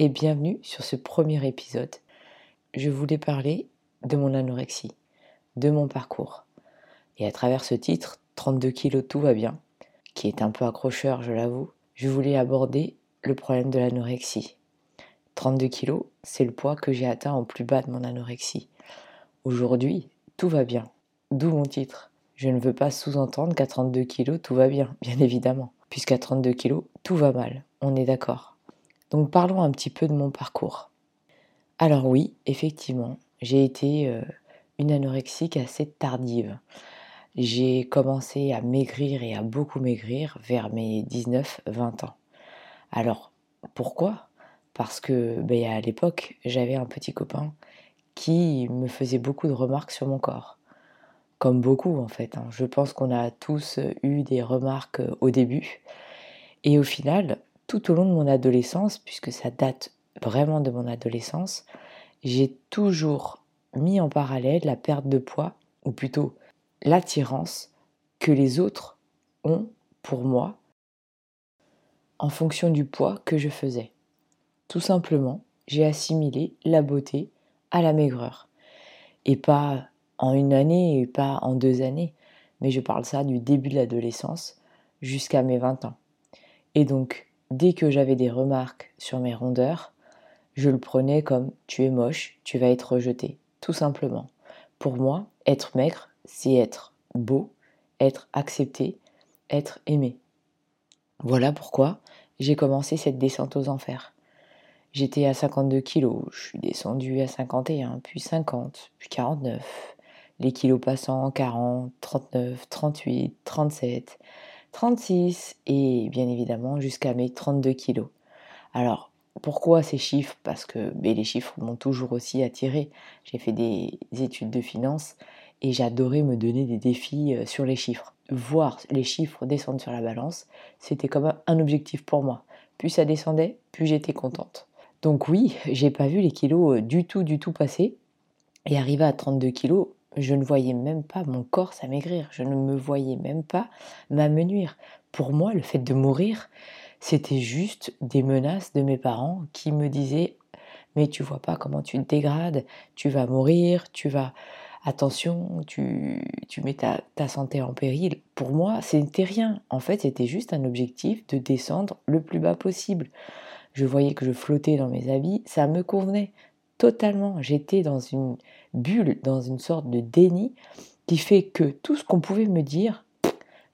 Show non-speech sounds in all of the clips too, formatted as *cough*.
et bienvenue sur ce premier épisode. Je voulais parler de mon anorexie, de mon parcours. Et à travers ce titre, 32 kilos, tout va bien, qui est un peu accrocheur, je l'avoue, je voulais aborder le problème de l'anorexie. 32 kilos, c'est le poids que j'ai atteint au plus bas de mon anorexie. Aujourd'hui, tout va bien. D'où mon titre. Je ne veux pas sous-entendre qu'à 32 kilos, tout va bien, bien évidemment. Puisqu'à 32 kilos, tout va mal. On est d'accord. Donc parlons un petit peu de mon parcours. Alors oui, effectivement, j'ai été euh, une anorexique assez tardive. J'ai commencé à maigrir et à beaucoup maigrir vers mes 19-20 ans. Alors, pourquoi? Parce que ben, à l'époque, j'avais un petit copain qui me faisait beaucoup de remarques sur mon corps. Comme beaucoup en fait. Hein. Je pense qu'on a tous eu des remarques au début. Et au final, tout au long de mon adolescence, puisque ça date vraiment de mon adolescence, j'ai toujours mis en parallèle la perte de poids, ou plutôt l'attirance que les autres ont pour moi en fonction du poids que je faisais. Tout simplement, j'ai assimilé la beauté à la maigreur. Et pas en une année et pas en deux années, mais je parle ça du début de l'adolescence jusqu'à mes 20 ans. Et donc, dès que j'avais des remarques sur mes rondeurs, je le prenais comme tu es moche, tu vas être rejeté, tout simplement. Pour moi, être maigre, c'est être beau, être accepté, être aimé. Voilà pourquoi j'ai commencé cette descente aux enfers. J'étais à 52 kilos, je suis descendu à 51, puis 50, puis 49. Les kilos passant 40, 39, 38, 37, 36 et bien évidemment jusqu'à mes 32 kilos. Alors, pourquoi ces chiffres? Parce que les chiffres m'ont toujours aussi attiré. J'ai fait des études de finance et j'adorais me donner des défis euh, sur les chiffres. Voir les chiffres descendre sur la balance, c'était comme un objectif pour moi. Plus ça descendait, plus j'étais contente. Donc oui, *laughs* j'ai pas vu les kilos euh, du tout, du tout passer. Et arrivé à 32 kilos, je ne voyais même pas mon corps s'amaigrir, je ne me voyais même pas m'amenuire. Pour moi, le fait de mourir, c'était juste des menaces de mes parents qui me disaient mais tu vois pas comment tu te dégrades, tu vas mourir, tu vas attention, tu, tu mets ta, ta santé en péril. Pour moi, c'était rien. En fait, c'était juste un objectif de descendre le plus bas possible. Je voyais que je flottais dans mes habits, ça me convenait totalement. J'étais dans une bulle, dans une sorte de déni qui fait que tout ce qu'on pouvait me dire,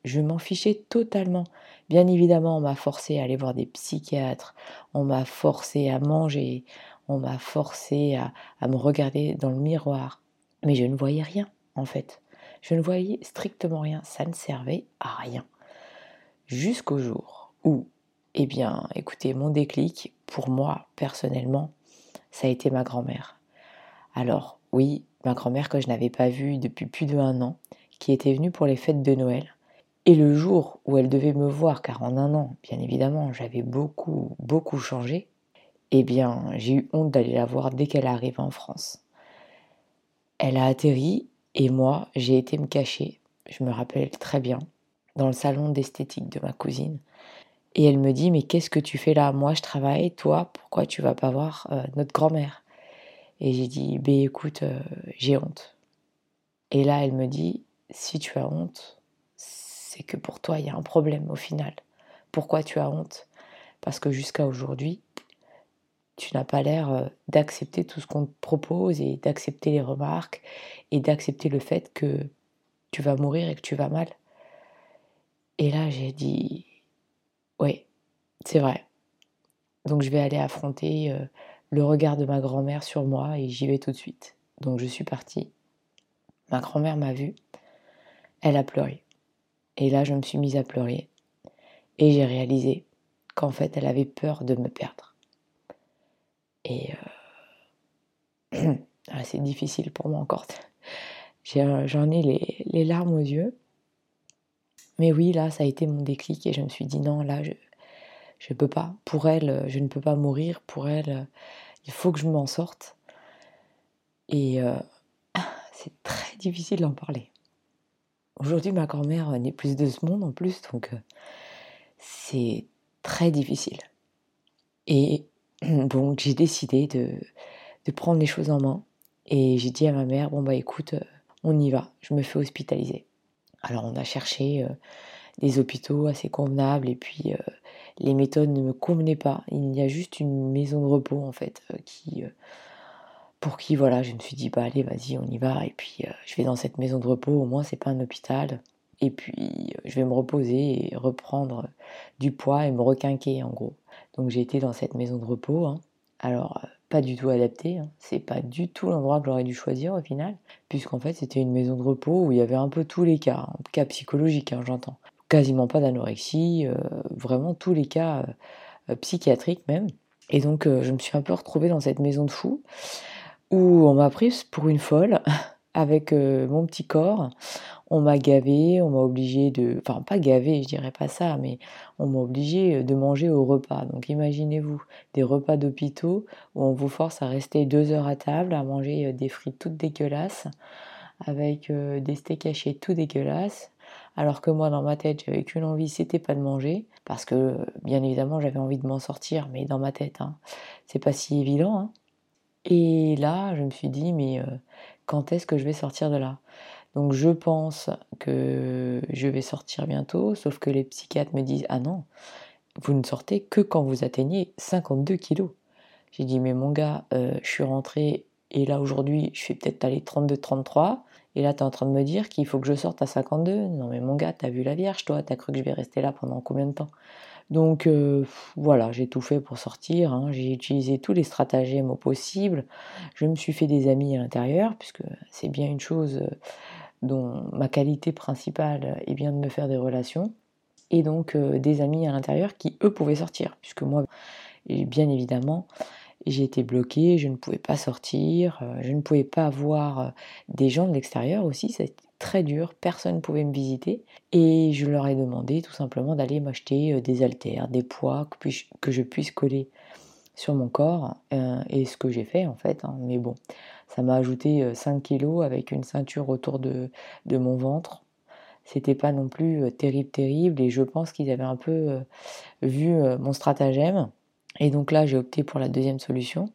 je m'en fichais totalement. Bien évidemment, on m'a forcé à aller voir des psychiatres, on m'a forcé à manger, on m'a forcé à, me regarder dans le miroir. Mais je ne voyais rien, en fait. Je ne voyais strictement rien. Ça ne servait à rien. Jusqu'au jour où, eh bien, écoutez, mon déclic, pour moi, personnellement, ça a été ma grand-mère. Alors, oui, ma grand-mère que je n'avais pas vue depuis plus de un an, qui était venue pour les fêtes de Noël. Et le jour où elle devait me voir, car en un an, bien évidemment, j'avais beaucoup, beaucoup changé, eh bien, j'ai eu honte d'aller la voir dès qu'elle arrive en France. Elle a atterri et moi, j'ai été me cacher, je me rappelle très bien, dans le salon d'esthétique de ma cousine. Et elle me dit, mais qu'est-ce que tu fais là? Moi, je travaille, toi, pourquoi tu vas pas voir euh, notre grand-mère? Et j'ai dit, ben écoute, euh, j'ai honte. Et là, elle me dit, si tu as honte, c'est que pour toi, il y a un problème au final. Pourquoi tu as honte? Parce que jusqu'à aujourd'hui, tu n'as pas l'air euh, d'accepter tout ce qu'on te propose et d'accepter les remarques et d'accepter le fait que tu vas mourir et que tu vas mal. Et là, j'ai dit, oui, c'est vrai. Donc je vais aller affronter euh, le regard de ma grand-mère sur moi et j'y vais tout de suite. Donc je suis partie. Ma grand-mère m'a vue. Elle a pleuré. Et là, je me suis mise à pleurer. Et j'ai réalisé qu'en fait, elle avait peur de me perdre. Et euh, *clears throat* c'est difficile pour moi encore. *laughs* J'en ai les, larmes aux yeux. Mais oui, là, ça a été mon déclic et je me suis dit non, là, je ne peux pas. Pour elle, je ne peux pas mourir. Pour elle, il faut que je m'en sorte. Et euh, *coughs* c'est très difficile d'en parler. Aujourd'hui, ma grand-mère n'est plus de ce monde en plus, donc euh, c'est très difficile. Et *coughs* donc, j'ai décidé de, de, prendre les choses en main. Et j'ai dit à ma mère, bon bah écoute, euh, on y va, je me fais hospitaliser. Alors on a cherché des hôpitaux assez convenables et puis les méthodes ne me convenaient pas. Il y a juste une maison de repos en fait qui pour qui voilà, je me suis dit bah allez, vas-y, on y va et puis euh, je vais dans cette maison de repos, au moins c'est pas un hôpital et puis euh, je vais me reposer et reprendre du poids et me requinquer en gros. Donc j'ai été dans cette maison de repos. Hein. Alors euh, pas du tout adapté, hein. c'est pas du tout l'endroit que j'aurais dû choisir au final, puisqu'en fait c'était une maison de repos où il y avait un peu tous les cas, hein. cas psychologiques, j'entends. Quasiment pas d'anorexie, vraiment tous les cas psychiatriques même. Et donc je me suis un peu retrouvée dans cette maison de fous où on m'a prise pour une folle *laughs* avec euh, mon petit corps. On m'a gavé, on m'a obligé de... Enfin, pas gavé, je dirais pas ça, mais on m'a obligé de manger au repas. Donc imaginez-vous, des repas d'hôpitaux où on vous force à rester deux heures à table, à manger euh, des frites toutes dégueulasses, avec euh, des steaks hachés tout dégueulasses. Alors que moi, dans ma tête, j'avais qu'une envie, c'était pas de manger. Parce que, bien évidemment, j'avais envie de m'en sortir, mais dans ma tête, hein, c'est pas si évident. Hein. Et là, je me suis dit, mais euh, quand est-ce que je vais sortir de là? Donc je pense que je vais sortir bientôt, sauf que les psychiatres me disent, ah non, vous ne sortez que quand vous atteignez 52 kilos. J'ai dit, mais mon gars, euh, je suis rentrée et là aujourd'hui, je suis peut-être allé 32-33. Et là, tu es en train de me dire qu'il faut que je sorte à 52. Non, mais mon gars, t'as vu la Vierge, toi? T'as cru que je vais rester là pendant combien de temps? Donc euh, voilà, j'ai tout fait pour sortir, hein. j'ai utilisé tous les stratagèmes possibles, je me suis fait des amis à l'intérieur, puisque c'est bien une chose euh, dont ma qualité principale est bien de me faire des relations, et donc euh, des amis à l'intérieur qui eux pouvaient sortir, puisque moi, bien évidemment, j'ai été bloquée, je ne pouvais pas sortir, je ne pouvais pas voir des gens de l'extérieur aussi, c'était très dur, personne ne pouvait me visiter. Et je leur ai demandé tout simplement d'aller m'acheter des haltères, des poids que, je puisse coller sur mon corps. et ce que j'ai fait en fait. Hein. Mais bon, ça m'a ajouté 5 kilos avec une ceinture autour de, de mon ventre. C'était pas non plus terrible, terrible. Et je pense qu'ils avaient un peu vu mon stratagème. Et donc là, j'ai opté pour la deuxième solution.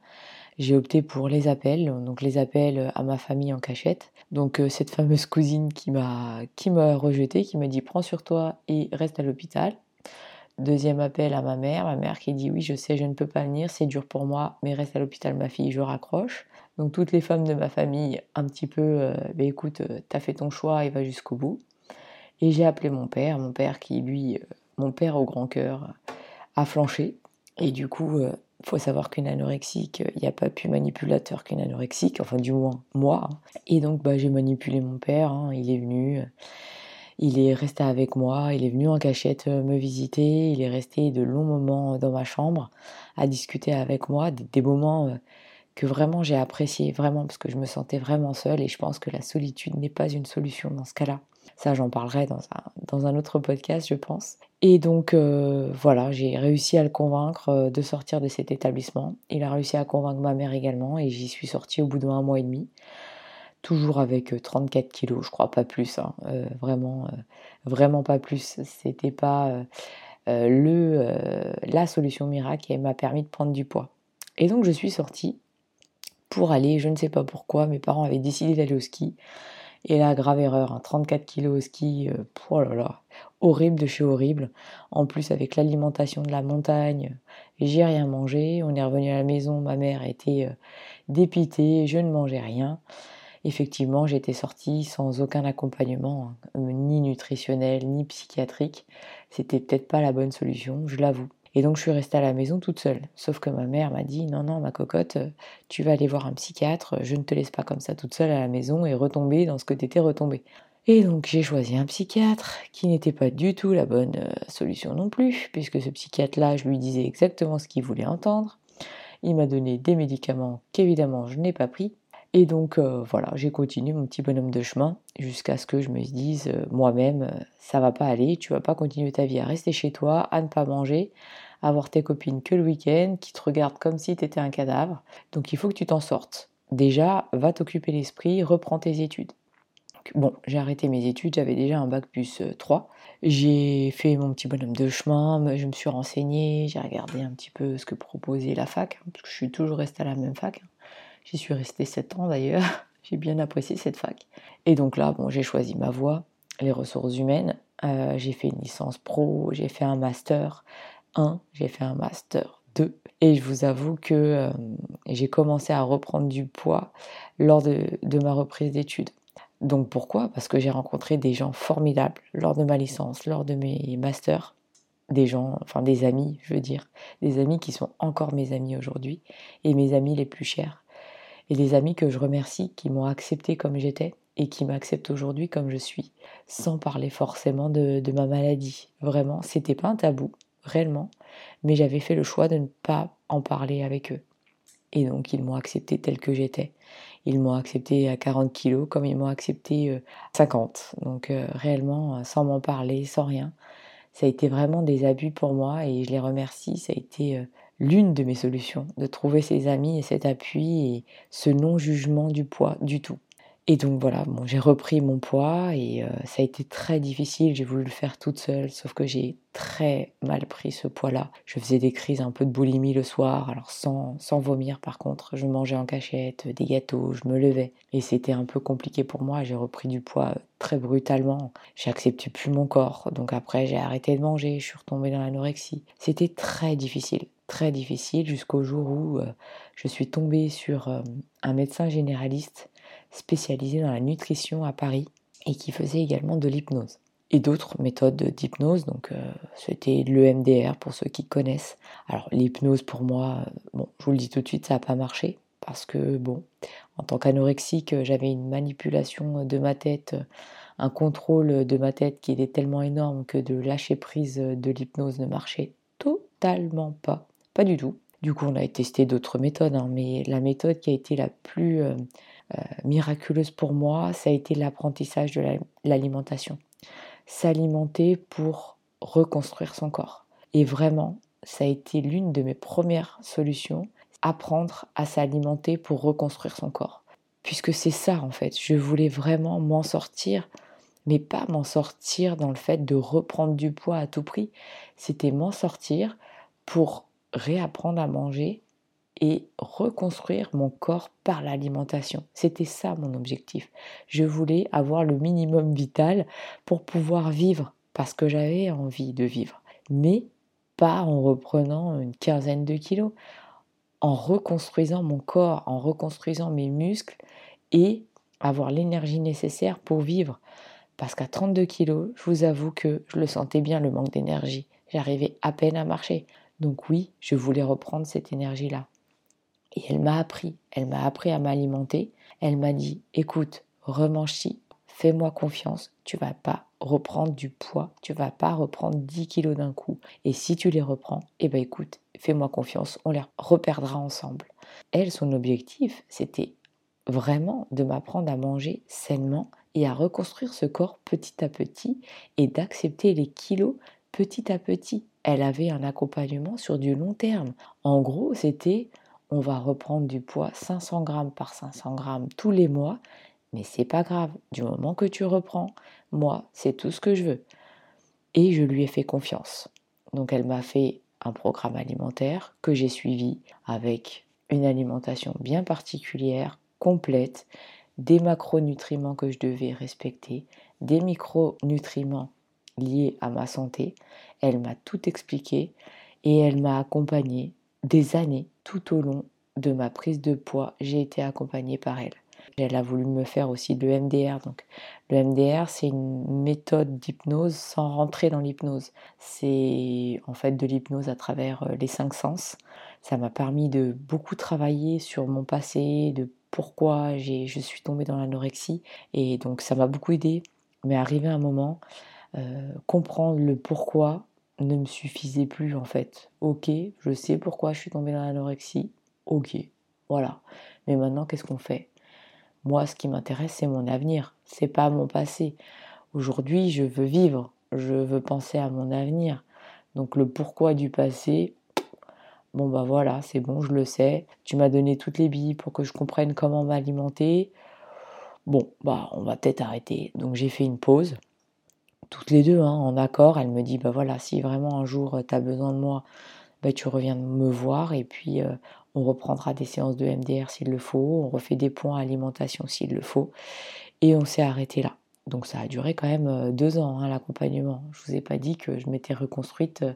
J'ai opté pour les appels, donc les appels à ma famille en cachette. Donc euh, cette fameuse cousine qui m'a qui m'a rejeté, qui m'a dit prends sur toi et reste à l'hôpital. Deuxième appel à ma mère, ma mère qui dit oui je sais je ne peux pas venir, c'est dur pour moi, mais reste à l'hôpital ma fille, je raccroche. Donc toutes les femmes de ma famille un petit peu, euh, bah, écoute, euh, t'as fait ton choix et va jusqu'au bout. Et j'ai appelé mon père, mon père qui lui, mon père au grand cœur, a flanché. Et du coup, il faut savoir qu'une anorexique, il n'y a pas plus manipulateur qu'une anorexique, enfin du moins moi. Hein. Et donc bah, j'ai manipulé mon père, hein. il est venu, il est resté avec moi, il est venu en cachette euh, me visiter, il est resté de longs moments dans ma chambre à discuter avec moi, des, moments euh, que vraiment j'ai appréciés, vraiment parce que je me sentais vraiment seule et je pense que la solitude n'est pas une solution dans ce cas-là. Ça, j'en parlerai dans un, dans un autre podcast, je pense. Et donc, euh, voilà, j'ai réussi à le convaincre euh, de sortir de cet établissement. Il a réussi à convaincre ma mère également, et j'y suis sortie au bout d'un mois et demi. Toujours avec 34 euh, kilos, je crois pas plus, hein. vraiment, vraiment pas plus. C'était pas le, la solution miracle qui m'a permis de prendre du poids. Et donc, je suis sortie pour aller, je ne sais pas pourquoi, mes parents avaient décidé d'aller au ski. Et la grave erreur, 34 hein, kilos au ski, oh là là, horrible de chez horrible. En plus, avec l'alimentation de la montagne, j'ai rien mangé. On est revenu à la maison, ma mère était dépitée, je ne mangeais rien. Effectivement, j'étais sortie sans aucun accompagnement, hein, ni nutritionnel, ni psychiatrique. C'était peut-être pas la bonne solution, je l'avoue. Et donc je suis restée à la maison toute seule. Sauf que ma mère m'a dit non, non, ma cocotte, tu vas aller voir un psychiatre, je ne te laisse pas comme ça toute seule à la maison et retomber dans ce que t'étais retombée. Et donc j'ai choisi un psychiatre qui n'était pas du tout la bonne euh, solution non plus, puisque ce psychiatre-là, je lui disais exactement ce qu'il voulait entendre. Il m'a donné des médicaments qu'évidemment je n'ai pas pris. Et donc euh, voilà, j'ai continué mon petit bonhomme de chemin jusqu'à ce que je me dise euh, moi-même, euh, ça va pas aller, tu vas pas continuer ta vie à rester chez toi, à ne pas manger, à voir tes copines que le week-end, qui te regardent comme si tu étais un cadavre. Donc il faut que tu t'en sortes. Déjà, va t'occuper l'esprit, reprends tes études. bon, j'ai arrêté mes études, j'avais déjà un bac plus 3. J'ai fait mon petit bonhomme de chemin, je me suis renseignée, j'ai regardé un petit peu ce que proposait la fac, hein, parce que je suis toujours restée à la même fac. J'y suis restée 7 ans d'ailleurs. *laughs* J'ai bien apprécié cette fac. Et donc là, bon, j'ai choisi ma voie, les ressources humaines. Euh, j'ai fait une licence pro, j'ai fait un master 1, j'ai fait un master 2. Et je vous avoue que euh, j'ai commencé à reprendre du poids lors de, de ma reprise d'études. Donc pourquoi? Parce que j'ai rencontré des gens formidables lors de ma licence, lors de mes masters. Des gens, enfin des amis, je veux dire. Des amis qui sont encore mes amis aujourd'hui et mes amis les plus chers et des amis que je remercie qui m'ont accepté comme j'étais et qui m'acceptent aujourd'hui comme je suis, sans parler forcément de, ma maladie. Vraiment, c'était pas un tabou, réellement, mais j'avais fait le choix de ne pas en parler avec eux. Et donc ils m'ont accepté tel que j'étais. Ils m'ont accepté à 40 kilos comme ils m'ont accepté à 50. Donc euh, réellement, sans m'en parler, sans rien. Ça a été vraiment des abus pour moi et je les remercie. Ça a été euh, l'une de mes solutions, de trouver ces amis et cet appui et ce non-jugement du poids du tout. Et donc voilà, bon, j'ai repris mon poids et euh, ça a été très difficile. J'ai voulu le faire toute seule, sauf que j'ai très mal pris ce poids-là. Je faisais des crises un peu de boulimie le soir, alors sans, sans vomir par contre. Je mangeais en cachette, des gâteaux, je me levais. Et c'était un peu compliqué pour moi. J'ai repris du poids très brutalement. J'acceptais plus mon corps. Donc après, j'ai arrêté de manger, je suis retombée dans l'anorexie. C'était très difficile très difficile jusqu'au jour où euh, je suis tombée sur euh, un médecin généraliste spécialisé dans la nutrition à Paris et qui faisait également de l'hypnose et d'autres méthodes d'hypnose. Donc, euh, c'était l'EMDR pour ceux qui connaissent. Alors, l'hypnose pour moi, euh, bon, je vous le dis tout de suite, ça n'a pas marché parce que, bon, en tant qu'anorexique, j'avais une manipulation de ma tête, un contrôle de ma tête qui était tellement énorme que de lâcher prise de l'hypnose ne marchait totalement pas. Pas du tout. Du coup, on a testé d'autres méthodes, hein, mais la méthode qui a été la plus euh, miraculeuse pour moi, ça a été l'apprentissage de l'alimentation. S'alimenter pour reconstruire son corps. Et vraiment, ça a été l'une de mes premières solutions, apprendre à s'alimenter pour reconstruire son corps. Puisque c'est ça en fait, je voulais vraiment m'en sortir, mais pas m'en sortir dans le fait de reprendre du poids à tout prix, c'était m'en sortir pour réapprendre à manger et reconstruire mon corps par l'alimentation. C'était ça mon objectif. Je voulais avoir le minimum vital pour pouvoir vivre parce que j'avais envie de vivre. Mais pas en reprenant une quinzaine de kilos, en reconstruisant mon corps, en reconstruisant mes muscles et avoir l'énergie nécessaire pour vivre. Parce qu'à 32 kilos, je vous avoue que je le sentais bien le manque d'énergie. J'arrivais à peine à marcher. Donc oui, je voulais reprendre cette énergie-là. Et elle m'a appris, elle m'a appris à m'alimenter. Elle m'a dit, écoute, remange-ci, fais-moi confiance, tu vas pas reprendre du poids, tu vas pas reprendre 10 kilos d'un coup. Et si tu les reprends, eh ben écoute, fais-moi confiance, on les reperdra ensemble. Elle, son objectif, c'était vraiment de m'apprendre à manger sainement et à reconstruire ce corps petit à petit et d'accepter les kilos petit à petit. Elle avait un accompagnement sur du long terme. En gros, c'était on va reprendre du poids 500 grammes par 500 grammes tous les mois, mais c'est pas grave. Du moment que tu reprends, moi, c'est tout ce que je veux. Et je lui ai fait confiance. Donc elle m'a fait un programme alimentaire que j'ai suivi avec une alimentation bien particulière, complète, des macronutriments que je devais respecter, des micronutriments liée à ma santé. Elle m'a tout expliqué et elle m'a accompagnée des années tout au long de ma prise de poids. J'ai été accompagnée par elle. Elle a voulu me faire aussi le MDR. Donc, le MDR, c'est une méthode d'hypnose sans rentrer dans l'hypnose. C'est en fait de l'hypnose à travers euh, les cinq sens. Ça m'a permis de beaucoup travailler sur mon passé, de pourquoi je suis tombée dans l'anorexie. Et donc, ça m'a beaucoup aidé. Mais arrivé un moment, euh, comprendre le pourquoi ne me suffisait plus en fait. Ok, je sais pourquoi je suis tombée dans l'anorexie. Ok, voilà. Mais maintenant, qu'est-ce qu'on fait? Moi, ce qui m'intéresse, c'est mon avenir, c'est pas mon passé. Aujourd'hui, je veux vivre, je veux penser à mon avenir. Donc le pourquoi du passé, bon bah voilà, c'est bon, je le sais. Tu m'as donné toutes les billes pour que je comprenne comment m'alimenter. Bon, bah on va peut-être arrêter. Donc j'ai fait une pause. Toutes les deux, hein, en accord, elle me dit, bah voilà, si vraiment un jour tu as besoin de moi, bah, tu reviens me voir et puis euh, on reprendra des séances de MDR s'il le faut, on refait des points alimentation s'il le faut. Et on s'est arrêté là. Donc ça a duré quand même euh, deux ans, hein, l'accompagnement. Je ne vous ai pas dit que je m'étais reconstruite euh,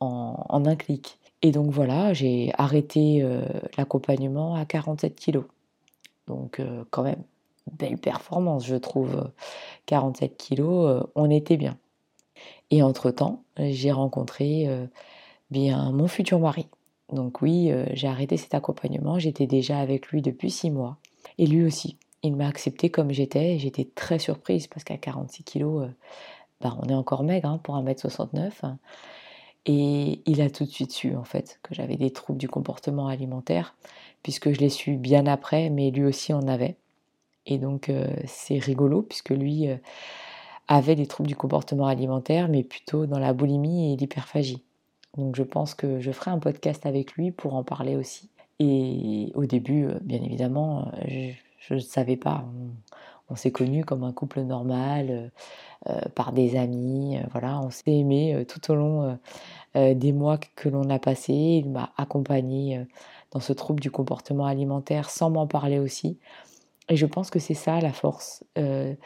en, un clic. Et donc voilà, j'ai arrêté euh, l'accompagnement à 47 kilos. Donc quand même, belle performance, je trouve. 47 kilos, on était bien. Et entre-temps, j'ai rencontré bien mon futur mari. Donc oui, j'ai arrêté cet accompagnement, j'étais déjà avec lui depuis six mois. Et lui aussi, il m'a accepté comme j'étais. J'étais très surprise parce qu'à 46 kilos, euh, bah, on est encore maigre hein, pour 1m69. Hein. Et il a tout de suite su en fait que j'avais des troubles du comportement alimentaire, puisque je l'ai su bien après, mais lui aussi en avait. Et donc c'est rigolo, puisque lui avait des troubles du comportement alimentaire, mais plutôt dans la boulimie et l'hyperphagie. Donc je pense que je ferai un podcast avec lui pour en parler aussi. Et au début, bien évidemment, je, ne savais pas. On, s'est connus comme un couple normal, par des amis. Voilà, on s'est aimé tout au long des mois que l'on a passés. Il m'a accompagné dans ce trouble du comportement alimentaire sans m'en parler aussi. Et je pense que c'est ça la force de,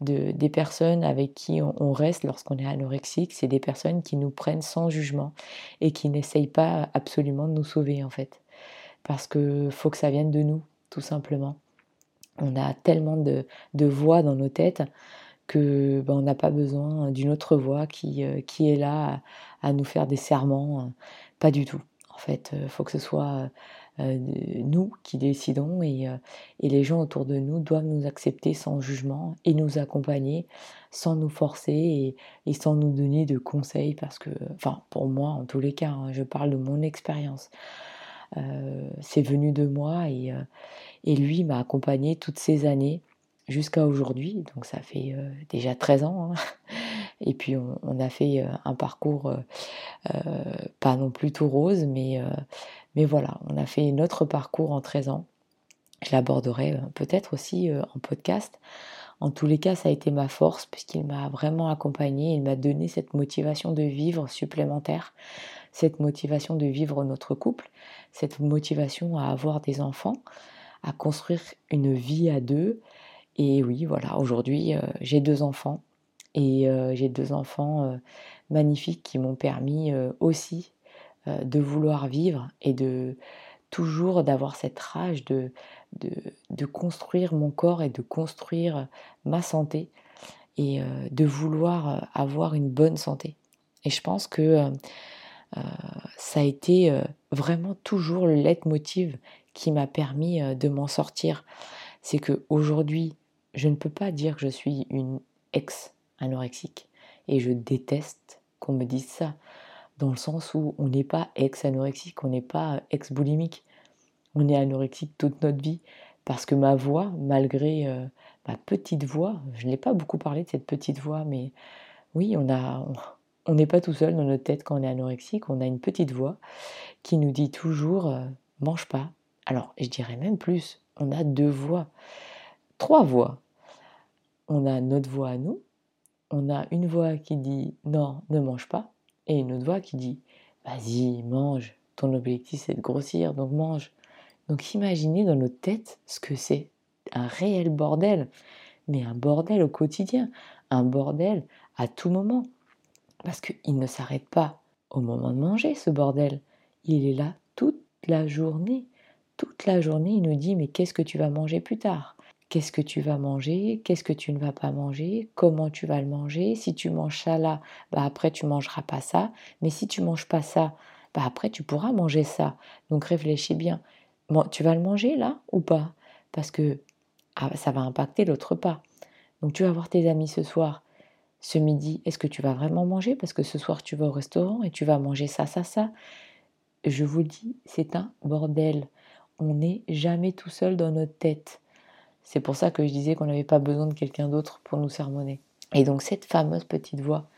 des personnes avec qui on, reste lorsqu'on est anorexique. C'est des personnes qui nous prennent sans jugement et qui n'essayent pas absolument de nous sauver en fait. Parce qu'il faut que ça vienne de nous, tout simplement on a tellement de, voix dans nos têtes que ben, on n'a pas besoin d'une autre voix qui, euh, qui est là à, nous faire des serments. Euh, pas du tout. En fait, euh, faut que ce soit nous qui décidons et, les gens autour de nous doivent nous accepter sans jugement et nous accompagner sans nous forcer et, sans nous donner de conseils parce que, enfin, pour moi, en tous les cas, hein, je parle de mon expérience. c'est venu de moi et, et lui m'a accompagné toutes ces années jusqu'à aujourd'hui. Donc ça fait euh, déjà 13 ans. Hein. Et puis on, a fait euh, un parcours euh, pas non plus tout rose, mais, mais voilà, on a fait notre parcours en 13 ans. Je l'aborderai peut-être aussi en podcast. En tous les cas, ça a été ma force puisqu'il m'a vraiment accompagné, il m'a donné cette motivation de vivre supplémentaire, cette motivation de vivre notre couple, cette motivation à avoir des enfants, à construire une vie à deux. Et oui, voilà, aujourd'hui, euh, j'ai deux enfants. Et euh, j'ai deux enfants euh, magnifiques qui m'ont permis aussi de vouloir vivre et de toujours d'avoir cette rage de, de, de, construire mon corps et de construire ma santé et de vouloir avoir une bonne santé. Et je pense que ça a été vraiment toujours le leitmotiv qui m'a permis euh, de m'en sortir. C'est que aujourd'hui, je ne peux pas dire que je suis une ex-anorexique. Et je déteste qu'on me dise ça. Dans le sens où on n'est pas ex-anorexique, on n'est pas ex-boulimique. On est anorexique toute notre vie. Parce que ma voix, malgré euh, ma petite voix, je n'ai pas beaucoup parlé de cette petite voix, mais oui, on a. On n'est pas tout seul dans notre tête quand on est anorexique, on a une petite voix qui nous dit toujours euh, mange pas, alors, je dirais même plus, on a deux voix, trois voix. On a notre voix à nous, on a une voix qui dit non, ne mange pas, et une autre voix qui dit vas-y, mange, ton objectif c'est de grossir, donc mange. Donc imaginez dans notre tête ce que c'est un réel bordel, mais un bordel au quotidien, un bordel à tout moment. Parce qu'il ne s'arrête pas au moment de manger, ce bordel. Il est là toute la journée toute la journée, il nous dit mais qu'est-ce que tu vas manger plus tard? Qu'est-ce que tu vas manger? Qu'est-ce que tu ne vas pas manger? Comment tu vas le manger? Si tu manges ça là, bah après tu mangeras pas ça. Mais si tu manges pas ça, bah après tu pourras manger ça. Donc réfléchis bien. tu vas le manger là ou pas? Parce que ah, ça va impacter l'autre pas. Donc tu vas voir tes amis ce soir. Ce midi, est-ce que tu vas vraiment manger? Parce que ce soir tu vas au restaurant et tu vas manger ça, ça, ça. Je vous dis, c'est un bordel on n'est jamais tout seul dans notre tête. C'est pour ça que je disais qu'on n'avait pas besoin de quelqu'un d'autre pour nous sermonner. Et donc cette fameuse petite voix,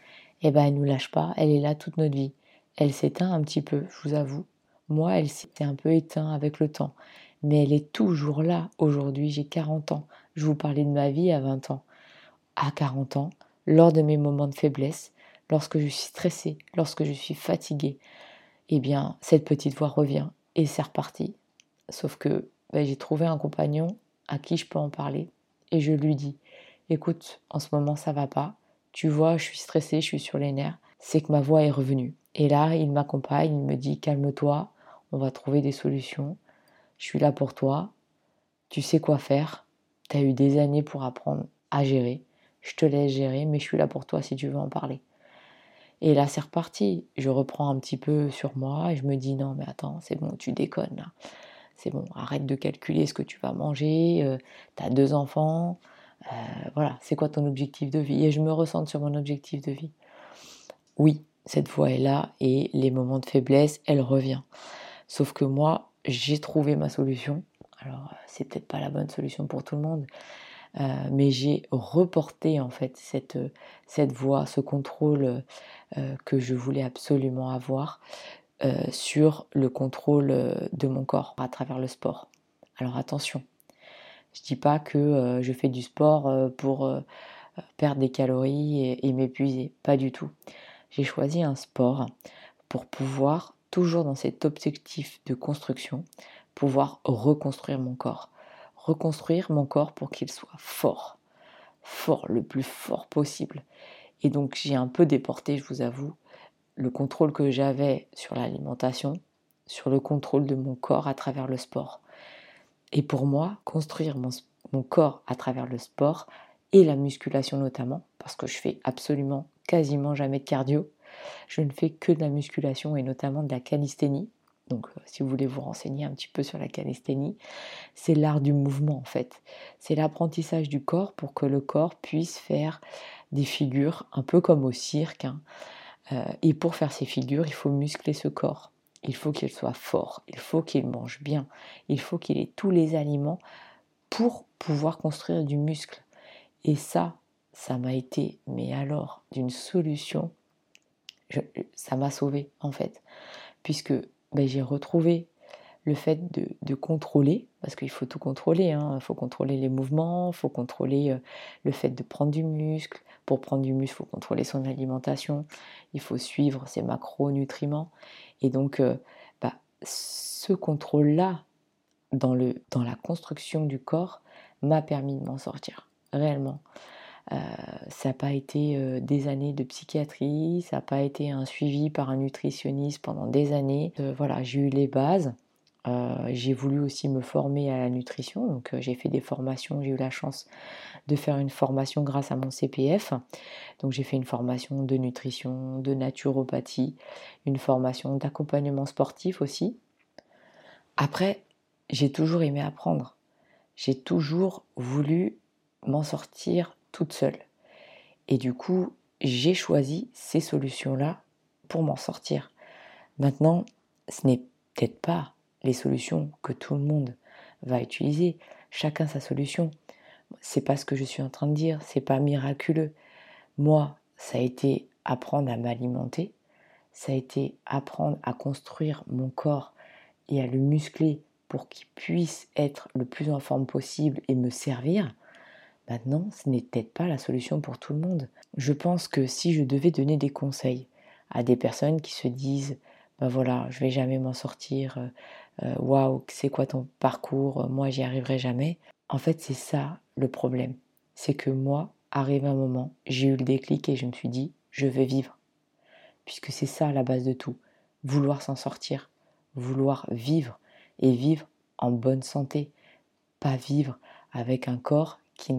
eh ben, elle nous lâche pas, elle est là toute notre vie. Elle s'éteint un petit peu, je vous avoue. Moi, elle s'est un peu éteinte avec le temps. Mais elle est toujours là. Aujourd'hui, j'ai 40 ans. Je vous parlais de ma vie à 20 ans. À 40 ans, lors de mes moments de faiblesse, lorsque je suis stressée, lorsque je suis fatiguée, eh bien, cette petite voix revient et c'est reparti. Sauf que ben, j'ai trouvé un compagnon à qui je peux en parler et je lui dis écoute, en ce moment ça va pas, tu vois, je suis stressée, je suis sur les nerfs, c'est que ma voix est revenue. Et là, il m'accompagne, il me dit calme-toi, on va trouver des solutions, je suis là pour toi, tu sais quoi faire, tu as eu des années pour apprendre à gérer, je te laisse gérer, mais je suis là pour toi si tu veux en parler. Et là, c'est reparti. Je reprends un petit peu sur moi et je me dis non, mais attends, c'est bon, tu déconnes là. C'est bon, arrête de calculer ce que tu vas manger. Euh, tu as deux enfants. Euh, voilà, c'est quoi ton objectif de vie? Et je me ressens sur mon objectif de vie. Oui, cette voix est là et les moments de faiblesse, elle revient. Sauf que moi, j'ai trouvé ma solution. Alors, c'est peut-être pas la bonne solution pour tout le monde, euh, mais j'ai reporté en fait cette, cette voix, ce contrôle euh, que je voulais absolument avoir euh, sur le contrôle de mon corps à travers le sport. Alors attention, je dis pas que je fais du sport pour perdre des calories et m'épuiser, pas du tout. J'ai choisi un sport pour pouvoir, toujours dans cet objectif de construction, pouvoir reconstruire mon corps reconstruire mon corps pour qu'il soit fort, fort, le plus fort possible. Et donc j'ai un peu déporté, je vous avoue, le contrôle que j'avais sur l'alimentation, sur le contrôle de mon corps à travers le sport. Et pour moi, construire mon, corps à travers le sport et la musculation notamment, parce que je fais absolument quasiment jamais de cardio, je ne fais que de la musculation et notamment de la calisthénie, donc euh, si vous voulez vous renseigner un petit peu sur la calisthénie, c'est l'art du mouvement en fait. C'est l'apprentissage du corps pour que le corps puisse faire des figures un peu comme au cirque. Hein. Euh, et pour faire ces figures, il faut muscler ce corps. Il faut qu'il soit fort, il faut qu'il mange bien, il faut qu'il ait tous les aliments pour pouvoir construire du muscle. Et ça, ça m'a été, mais alors, d'une solution, ça m'a sauvé en fait. Puisque ben, j'ai retrouvé le fait de, contrôler, parce qu'il faut tout contrôler, il hein. faut contrôler les mouvements, il faut contrôler euh, le fait de prendre du muscle. Pour prendre du muscle, il faut contrôler son alimentation, il faut suivre ses macronutriments. Et donc, euh, bah, ce contrôle-là, dans, la construction du corps, m'a permis de m'en sortir, réellement. Euh, ça n'a pas été des années de psychiatrie, ça n'a pas été un suivi par un nutritionniste pendant des années. Voilà, j'ai eu les bases. J'ai voulu aussi me former à la nutrition, donc j'ai fait des formations, j'ai eu la chance de faire une formation grâce à mon CPF. Donc j'ai fait une formation de nutrition, de naturopathie, une formation d'accompagnement sportif aussi. Après, j'ai toujours aimé apprendre. J'ai toujours voulu m'en sortir toute seule. Et du coup, j'ai choisi ces solutions-là pour m'en sortir. Maintenant, ce n'est peut-être pas les solutions que tout le monde va utiliser. Chacun sa solution. C'est pas ce que je suis en train de dire, c'est pas miraculeux. Moi, ça a été apprendre à m'alimenter, ça a été apprendre à construire mon corps et à le muscler pour qu'il puisse être le plus en forme possible et me servir. Maintenant, ce n'est peut-être pas la solution pour tout le monde. Je pense que si je devais donner des conseils à des personnes qui se disent ben voilà, je vais jamais m'en sortir, euh, euh, waouh, c'est quoi ton parcours, moi j'y arriverai jamais. En fait, c'est ça le problème. C'est que moi, arrivé un moment, j'ai eu le déclic et je me suis dit, je vais vivre. Puisque c'est ça la base de tout. Vouloir s'en sortir, vouloir vivre et vivre en bonne santé. Pas vivre avec un corps qui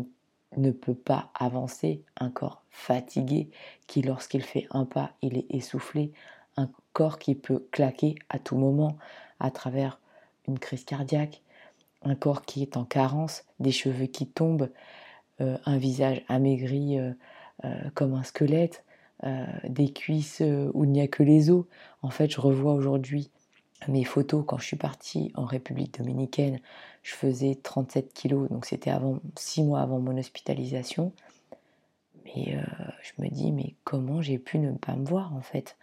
ne peut pas avancer, un corps fatigué qui lorsqu'il fait un pas, il est essoufflé, un corps qui peut claquer à tout moment à travers une crise cardiaque, un corps qui est en carence, des cheveux qui tombent, euh, un visage amaigri euh, euh, comme un squelette, des cuisses où il n'y a que les os. En fait, je revois aujourd'hui mes photos quand je suis partie en République dominicaine, je faisais 37 kilos, donc c'était avant 6 mois avant mon hospitalisation. Mais je me dis, mais comment j'ai pu ne pas me voir en fait?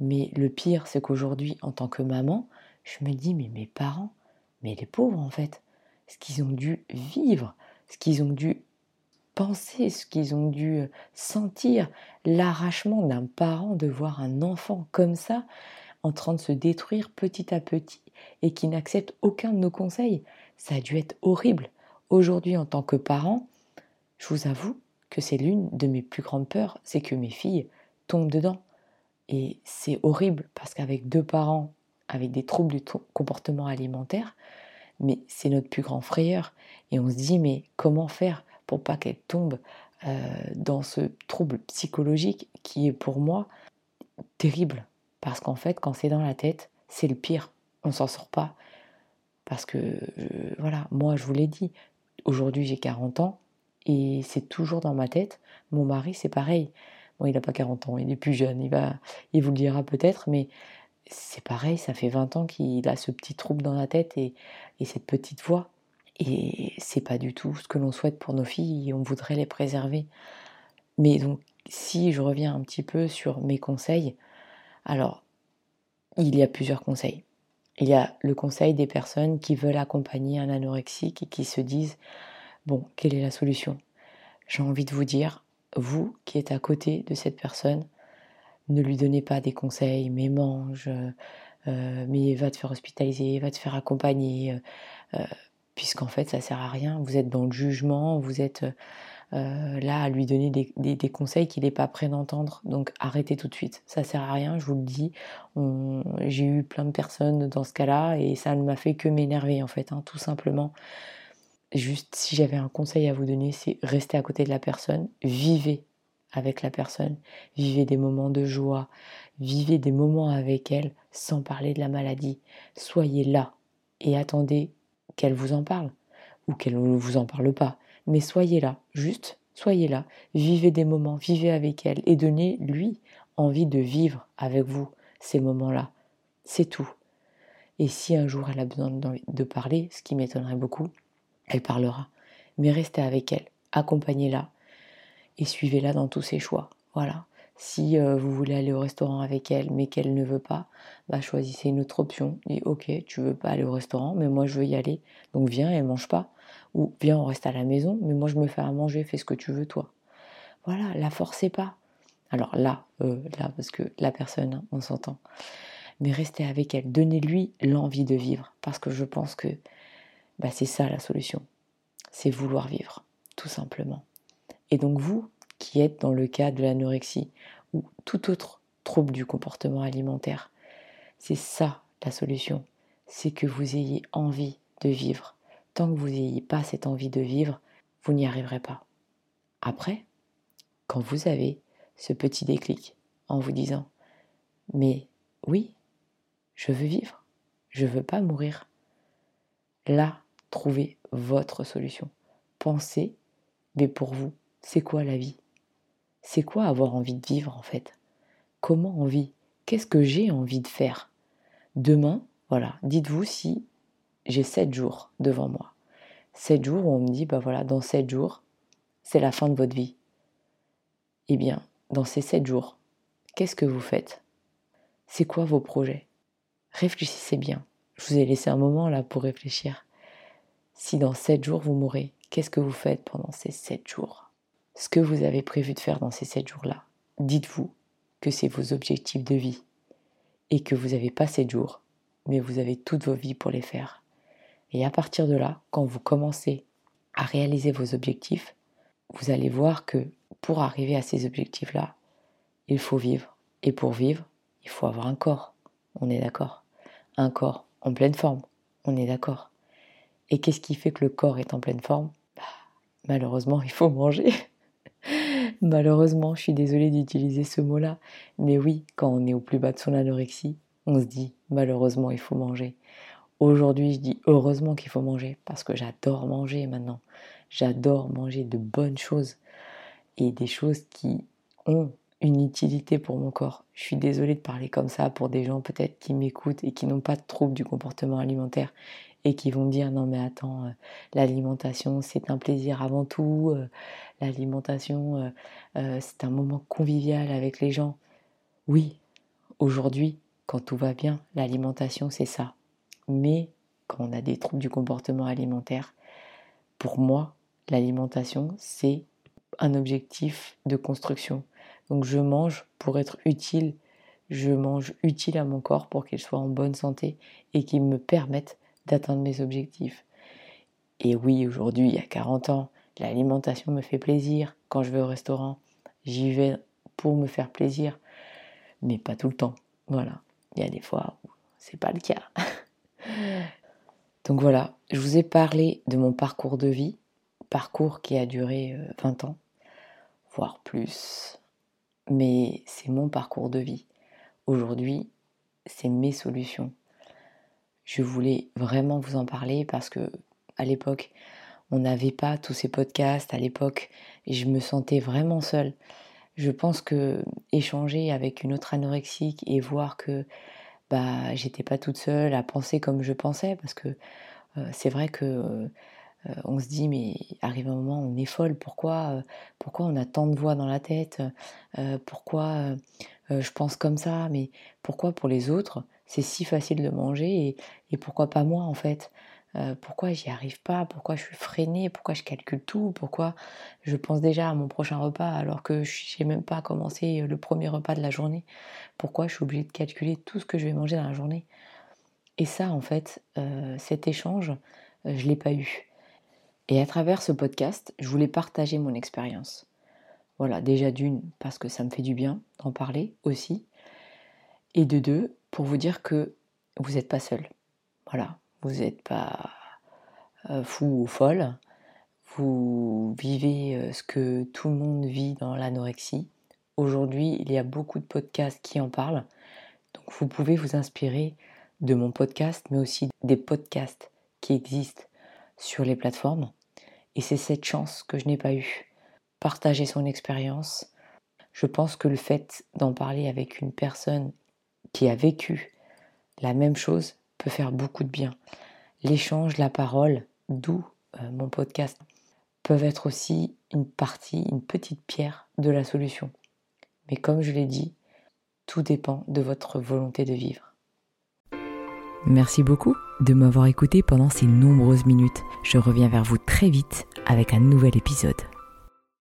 Mais le pire, c'est qu'aujourd'hui, en tant que maman, je me dis, mais mes parents, mais les pauvres en fait, ce qu'ils ont dû vivre, ce qu'ils ont dû penser, ce qu'ils ont dû sentir, l'arrachement d'un parent de voir un enfant comme ça, en train de se détruire petit à petit et qui n'accepte aucun de nos conseils. Ça a dû être horrible. Aujourd'hui, en tant que parent, je vous avoue que c'est l'une de mes plus grandes peurs, c'est que mes filles tombent dedans. Et c'est horrible parce qu'avec deux parents avec des troubles du comportement alimentaire, mais c'est notre plus grand frayeur. Et on se dit, mais comment faire pour pas qu'elle tombe euh, dans ce trouble psychologique qui est pour moi terrible? Parce qu'en fait, quand c'est dans la tête, c'est le pire. On s'en sort pas. Parce que, voilà, moi, je vous l'ai dit, aujourd'hui j'ai 40 ans et c'est toujours dans ma tête. Mon mari, c'est pareil. Bon, il n'a pas 40 ans, il est plus jeune, il, va, il vous le dira peut-être, mais c'est pareil, ça fait 20 ans qu'il a ce petit trouble dans la tête et, et cette petite voix. Et c'est pas du tout ce que l'on souhaite pour nos filles on voudrait les préserver. Mais donc, si je reviens un petit peu sur mes conseils, alors, il y a plusieurs conseils. Il y a le conseil des personnes qui veulent accompagner un anorexique et qui se disent, bon, quelle est la solution? J'ai envie de vous dire, vous qui êtes à côté de cette personne, ne lui donnez pas des conseils, mais mange, euh, mais va te faire hospitaliser, va te faire accompagner, euh, puisqu'en fait ça sert à rien. Vous êtes dans le jugement, vous êtes euh, là à lui donner des, conseils qu'il n'est pas prêt d'entendre. Donc arrêtez tout de suite, ça sert à rien, je vous le dis. J'ai eu plein de personnes dans ce cas-là et ça ne m'a fait que m'énerver en fait, hein, tout simplement. Juste si j'avais un conseil à vous donner, c'est rester à côté de la personne, vivez avec la personne, vivez des moments de joie, vivez des moments avec elle sans parler de la maladie. Soyez là et attendez qu'elle vous en parle ou qu'elle ne vous en parle pas mais soyez là, juste soyez là, vivez des moments, vivez avec elle et donnez-lui envie de vivre avec vous ces moments-là. C'est tout. Et si un jour elle a besoin de parler, ce qui m'étonnerait beaucoup, elle parlera. Mais restez avec elle, accompagnez-la et suivez-la dans tous ses choix. Voilà. Si euh, vous voulez aller au restaurant avec elle, mais qu'elle ne veut pas, bah choisissez une autre option. Dites ok, tu veux pas aller au restaurant, mais moi je veux y aller. Donc viens et mange pas. Ou viens, on reste à la maison, mais moi je me fais à manger, fais ce que tu veux toi. Voilà, la forcez pas. Alors là, euh, là, parce que la personne, hein, on s'entend. Mais restez avec elle, donnez-lui l'envie de vivre, parce que je pense que bah, c'est ça la solution. C'est vouloir vivre, tout simplement. Et donc vous, qui êtes dans le cas de l'anorexie ou tout autre trouble du comportement alimentaire, c'est ça la solution. C'est que vous ayez envie de vivre, tant que vous n'ayez pas cette envie de vivre, vous n'y arriverez pas. Après, quand vous avez ce petit déclic en vous disant Mais oui, je veux vivre, je veux pas mourir. Là, trouvez votre solution. Pensez, mais pour vous, c'est quoi la vie? C'est quoi avoir envie de vivre en fait? Comment envie Qu'est-ce que j'ai envie de faire? Demain, voilà, dites-vous si j'ai sept jours devant moi. Sept jours où on me dit, bah voilà, dans sept jours, c'est la fin de votre vie. Eh bien, dans ces sept jours, qu'est-ce que vous faites? C'est quoi vos projets? Réfléchissez bien. Je vous ai laissé un moment là pour réfléchir. Si dans sept jours vous mourrez, qu'est-ce que vous faites pendant ces sept jours? Ce que vous avez prévu de faire dans ces sept jours-là, dites-vous que c'est vos objectifs de vie et que vous n'avez pas sept jours, mais vous avez toute vos vies pour les faire. Et à partir de là, quand vous commencez à réaliser vos objectifs, vous allez voir que pour arriver à ces objectifs-là, il faut vivre. Et pour vivre, il faut avoir un corps. On est d'accord? Un corps en pleine forme. On est d'accord. Et qu'est-ce qui fait que le corps est en pleine forme? Bah, Malheureusement, il faut manger. *laughs* malheureusement, je suis désolée d'utiliser ce mot-là. Mais oui, quand on est au plus bas de son anorexie, on se dit malheureusement, il faut manger. Aujourd'hui, je dis heureusement qu'il faut manger parce que j'adore manger maintenant. J'adore manger de bonnes choses et des choses qui ont une utilité pour mon corps. Je suis désolée de parler comme ça pour des gens peut-être qui m'écoutent et qui n'ont pas de troubles du comportement alimentaire et qui vont dire non mais attends, euh, l'alimentation c'est un plaisir avant tout, euh, l'alimentation euh, c'est un moment convivial avec les gens. Oui, aujourd'hui, quand tout va bien, l'alimentation c'est ça. Mais quand on a des troubles du comportement alimentaire, pour moi, l'alimentation c'est un objectif de construction. Donc je mange pour être utile, je mange utile à mon corps pour qu'il soit en bonne santé et qu'il me permette d'atteindre mes objectifs. Et oui, aujourd'hui, il y a 40 ans, l'alimentation me fait plaisir. Quand je vais au restaurant, j'y vais pour me faire plaisir, mais pas tout le temps. Voilà, il y a des fois où c'est pas le cas. *laughs* Donc voilà, je vous ai parlé de mon parcours de vie, parcours qui a duré 20 euh, ans, voire plus. Mais c'est mon parcours de vie. Aujourd'hui, c'est mes solutions je voulais vraiment vous en parler parce que à l'époque, on n'avait pas tous ces podcasts à l'époque je me sentais vraiment seule. Je pense que échanger avec une autre anorexique et voir que bah j'étais pas toute seule à penser comme je pensais parce que euh, c'est vrai que euh, on se dit mais arrive un moment on est folle pourquoi euh, pourquoi on a tant de voix dans la tête? Pourquoi je pense comme ça? Mais pourquoi pour les autres c'est si facile de manger et, pourquoi pas moi en fait euh, pourquoi j'y arrive pas, pourquoi je suis freinée, pourquoi je calcule tout, pourquoi je pense déjà à mon prochain repas alors que je n'ai même pas commencé le premier repas de la journée, pourquoi je suis obligée de calculer tout ce que je vais manger dans la journée? Et ça, en fait, euh, cet échange, euh, je ne l'ai pas eu. Et à travers ce podcast, je voulais partager mon expérience. Voilà, déjà d'une, parce que ça me fait du bien d'en parler aussi. Et de deux, pour vous dire que vous n'êtes pas seul. Voilà, vous n'êtes pas euh, fou ou folle. Vous vivez euh, ce que tout le monde vit dans l'anorexie. Aujourd'hui, il y a beaucoup de podcasts qui en parlent. Donc vous pouvez vous inspirer de mon podcast, mais aussi des podcasts qui existent sur les plateformes. Et c'est cette chance que je n'ai pas eue. Partager son expérience. Je pense que le fait d'en parler avec une personne qui a vécu la même chose peut faire beaucoup de bien. L'échange, la parole, d'où euh, mon podcast, peuvent être aussi une partie, une petite pierre de la solution. Mais comme je l'ai dit, tout dépend de votre volonté de vivre. Merci beaucoup de m'avoir écouté pendant ces nombreuses minutes. Je reviens vers vous très vite avec un nouvel épisode.